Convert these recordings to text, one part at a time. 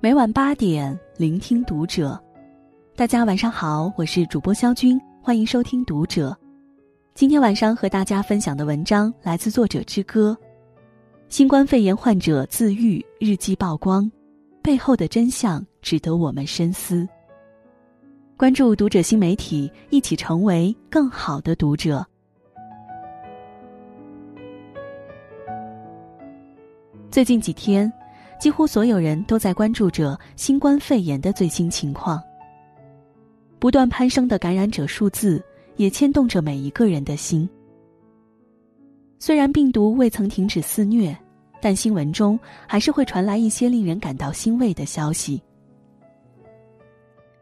每晚八点，聆听读者。大家晚上好，我是主播肖军，欢迎收听《读者》。今天晚上和大家分享的文章来自作者之歌。新冠肺炎患者自愈日记曝光，背后的真相值得我们深思。关注《读者》新媒体，一起成为更好的读者。最近几天，几乎所有人都在关注着新冠肺炎的最新情况。不断攀升的感染者数字，也牵动着每一个人的心。虽然病毒未曾停止肆虐，但新闻中还是会传来一些令人感到欣慰的消息。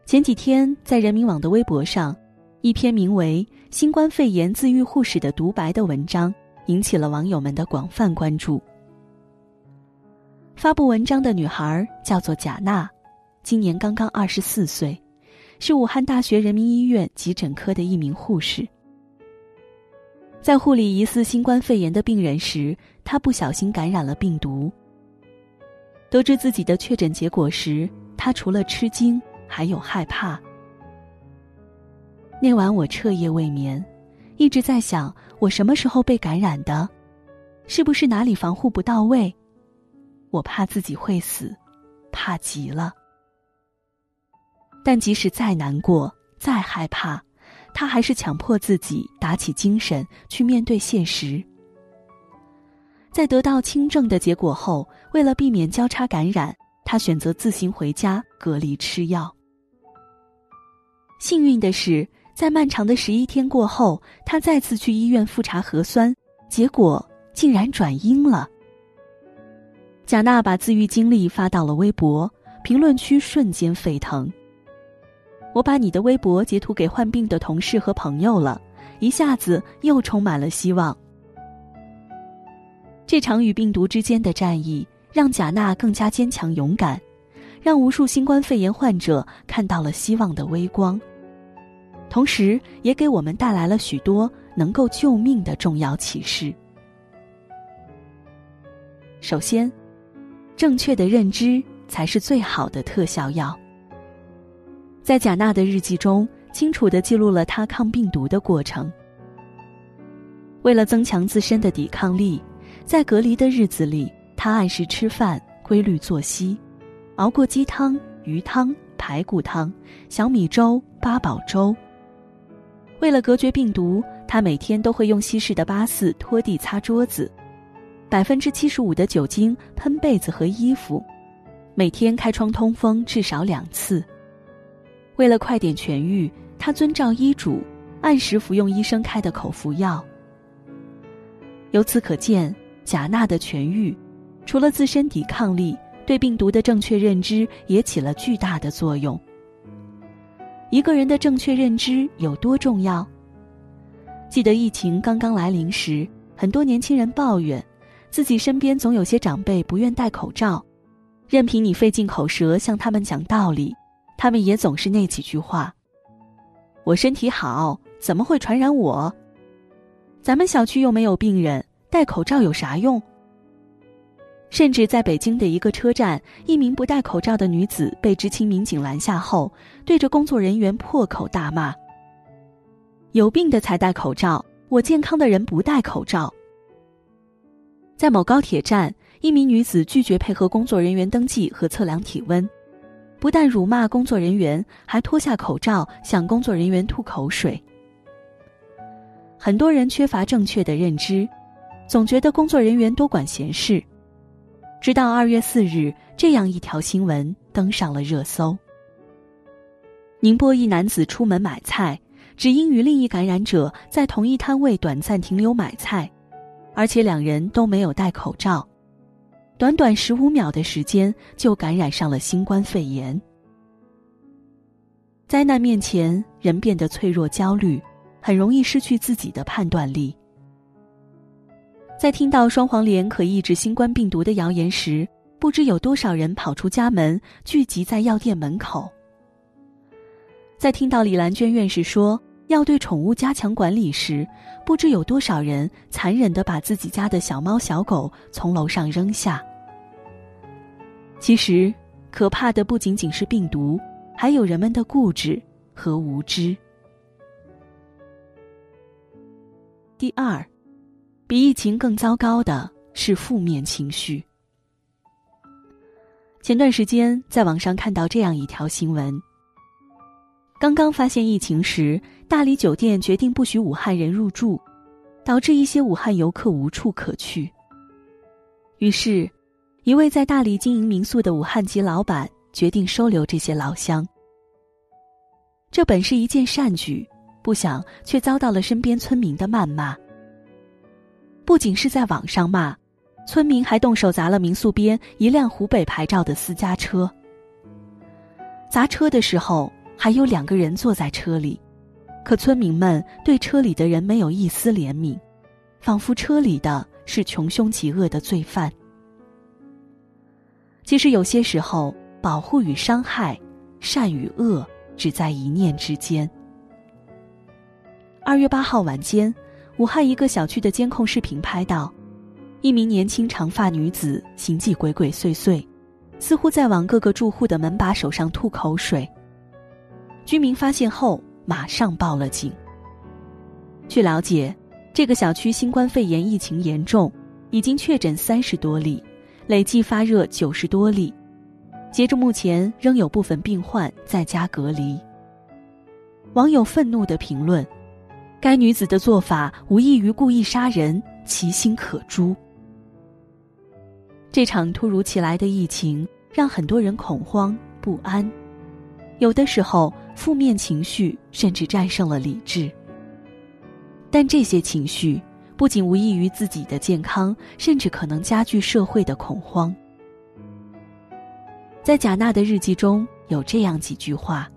前几天，在人民网的微博上，一篇名为《新冠肺炎自愈护士的独白》的文章，引起了网友们的广泛关注。发布文章的女孩叫做贾娜，今年刚刚二十四岁，是武汉大学人民医院急诊科的一名护士。在护理疑似新冠肺炎的病人时，她不小心感染了病毒。得知自己的确诊结果时，她除了吃惊，还有害怕。那晚我彻夜未眠，一直在想：我什么时候被感染的？是不是哪里防护不到位？我怕自己会死，怕极了。但即使再难过、再害怕，他还是强迫自己打起精神去面对现实。在得到轻症的结果后，为了避免交叉感染，他选择自行回家隔离吃药。幸运的是，在漫长的十一天过后，他再次去医院复查核酸，结果竟然转阴了。贾娜把自愈经历发到了微博，评论区瞬间沸腾。我把你的微博截图给患病的同事和朋友了，一下子又充满了希望。这场与病毒之间的战役，让贾娜更加坚强勇敢，让无数新冠肺炎患者看到了希望的微光，同时也给我们带来了许多能够救命的重要启示。首先。正确的认知才是最好的特效药。在贾娜的日记中，清楚的记录了她抗病毒的过程。为了增强自身的抵抗力，在隔离的日子里，她按时吃饭，规律作息，熬过鸡汤、鱼汤、排骨汤、小米粥、八宝粥。为了隔绝病毒，她每天都会用稀释的八四拖地、擦桌子。百分之七十五的酒精喷被子和衣服，每天开窗通风至少两次。为了快点痊愈，他遵照医嘱，按时服用医生开的口服药。由此可见，贾娜的痊愈，除了自身抵抗力，对病毒的正确认知也起了巨大的作用。一个人的正确认知有多重要？记得疫情刚刚来临时，很多年轻人抱怨。自己身边总有些长辈不愿戴口罩，任凭你费尽口舌向他们讲道理，他们也总是那几句话：“我身体好，怎么会传染我？咱们小区又没有病人，戴口罩有啥用？”甚至在北京的一个车站，一名不戴口罩的女子被执勤民警拦下后，对着工作人员破口大骂：“有病的才戴口罩，我健康的人不戴口罩。”在某高铁站，一名女子拒绝配合工作人员登记和测量体温，不但辱骂工作人员，还脱下口罩向工作人员吐口水。很多人缺乏正确的认知，总觉得工作人员多管闲事。直到二月四日，这样一条新闻登上了热搜：宁波一男子出门买菜，只因与另一感染者在同一摊位短暂停留买菜。而且两人都没有戴口罩，短短十五秒的时间就感染上了新冠肺炎。灾难面前，人变得脆弱、焦虑，很容易失去自己的判断力。在听到双黄连可抑制新冠病毒的谣言时，不知有多少人跑出家门，聚集在药店门口。在听到李兰娟院士说。要对宠物加强管理时，不知有多少人残忍的把自己家的小猫小狗从楼上扔下。其实，可怕的不仅仅是病毒，还有人们的固执和无知。第二，比疫情更糟糕的是负面情绪。前段时间在网上看到这样一条新闻：刚刚发现疫情时，大理酒店决定不许武汉人入住，导致一些武汉游客无处可去。于是，一位在大理经营民宿的武汉籍老板决定收留这些老乡。这本是一件善举，不想却遭到了身边村民的谩骂。不仅是在网上骂，村民还动手砸了民宿边一辆湖北牌照的私家车。砸车的时候还有两个人坐在车里，可村民们对车里的人没有一丝怜悯，仿佛车里的。是穷凶极恶的罪犯。其实有些时候，保护与伤害，善与恶，只在一念之间。二月八号晚间，武汉一个小区的监控视频拍到，一名年轻长发女子行迹鬼鬼祟祟，似乎在往各个住户的门把手上吐口水。居民发现后，马上报了警。据了解。这个小区新冠肺炎疫情严重，已经确诊三十多例，累计发热九十多例。截至目前，仍有部分病患在家隔离。网友愤怒的评论：“该女子的做法无异于故意杀人，其心可诛。”这场突如其来的疫情让很多人恐慌不安，有的时候负面情绪甚至战胜了理智。但这些情绪不仅无益于自己的健康，甚至可能加剧社会的恐慌。在贾娜的日记中有这样几句话：“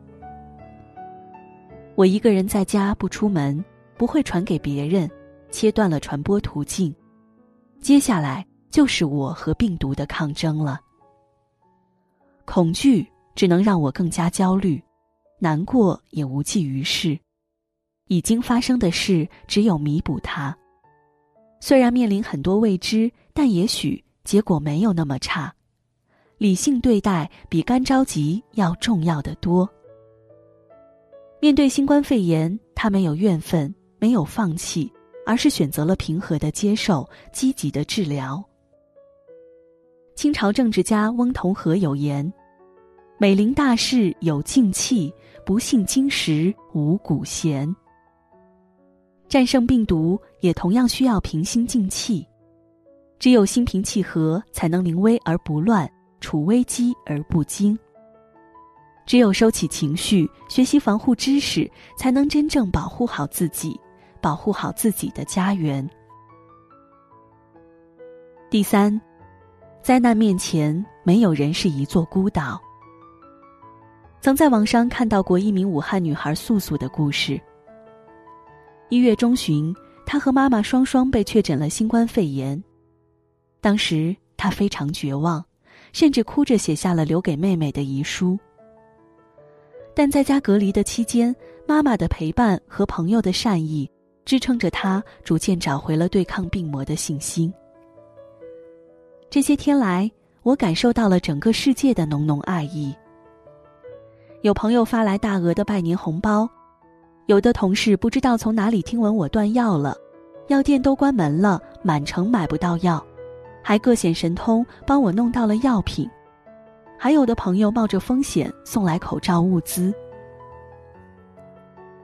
我一个人在家不出门，不会传给别人，切断了传播途径。接下来就是我和病毒的抗争了。恐惧只能让我更加焦虑，难过也无济于事。”已经发生的事，只有弥补它。虽然面临很多未知，但也许结果没有那么差。理性对待比干着急要重要的多。面对新冠肺炎，他没有怨愤，没有放弃，而是选择了平和的接受，积极的治疗。清朝政治家翁同龢有言：“美临大事有静气，不幸今时无古贤。”战胜病毒也同样需要平心静气，只有心平气和，才能临危而不乱，处危机而不惊。只有收起情绪，学习防护知识，才能真正保护好自己，保护好自己的家园。第三，灾难面前，没有人是一座孤岛。曾在网上看到过一名武汉女孩素素的故事。一月中旬，她和妈妈双双被确诊了新冠肺炎。当时她非常绝望，甚至哭着写下了留给妹妹的遗书。但在家隔离的期间，妈妈的陪伴和朋友的善意，支撑着她逐渐找回了对抗病魔的信心。这些天来，我感受到了整个世界的浓浓爱意。有朋友发来大额的拜年红包。有的同事不知道从哪里听闻我断药了，药店都关门了，满城买不到药，还各显神通帮我弄到了药品。还有的朋友冒着风险送来口罩物资。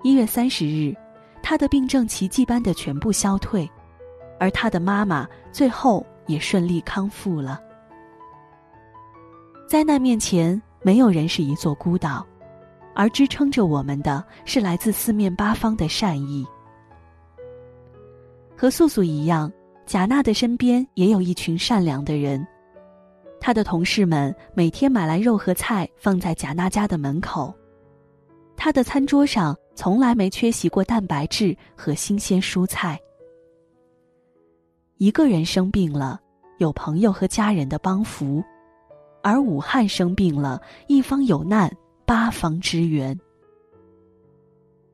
一月三十日，他的病症奇迹般的全部消退，而他的妈妈最后也顺利康复了。灾难面前，没有人是一座孤岛。而支撑着我们的是来自四面八方的善意。和素素一样，贾娜的身边也有一群善良的人。她的同事们每天买来肉和菜放在贾娜家的门口，她的餐桌上从来没缺席过蛋白质和新鲜蔬菜。一个人生病了，有朋友和家人的帮扶；而武汉生病了，一方有难。八方支援。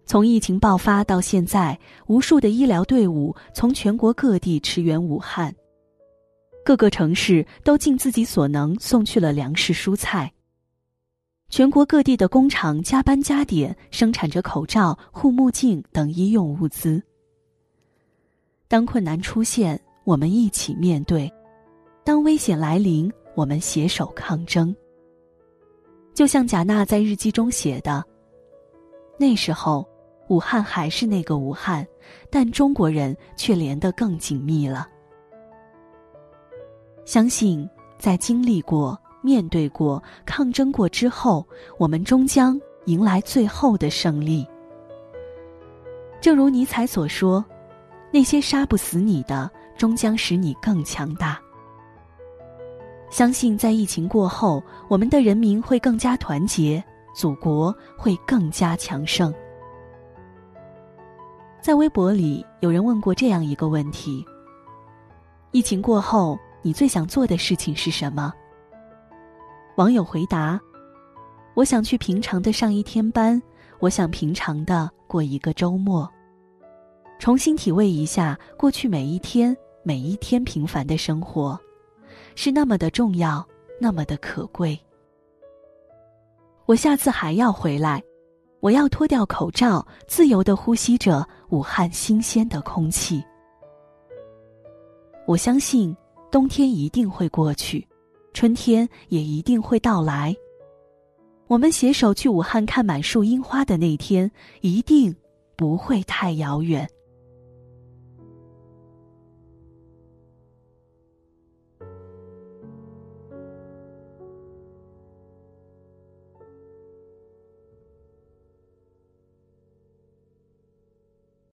从疫情爆发到现在，无数的医疗队伍从全国各地驰援武汉，各个城市都尽自己所能送去了粮食蔬菜，全国各地的工厂加班加点生产着口罩、护目镜等医用物资。当困难出现，我们一起面对；当危险来临，我们携手抗争。就像贾娜在日记中写的：“那时候，武汉还是那个武汉，但中国人却连得更紧密了。”相信在经历过、面对过、抗争过之后，我们终将迎来最后的胜利。正如尼采所说：“那些杀不死你的，终将使你更强大。”相信在疫情过后，我们的人民会更加团结，祖国会更加强盛。在微博里，有人问过这样一个问题：疫情过后，你最想做的事情是什么？网友回答：“我想去平常的上一天班，我想平常的过一个周末，重新体味一下过去每一天每一天平凡的生活。”是那么的重要，那么的可贵。我下次还要回来，我要脱掉口罩，自由的呼吸着武汉新鲜的空气。我相信冬天一定会过去，春天也一定会到来。我们携手去武汉看满树樱花的那天，一定不会太遥远。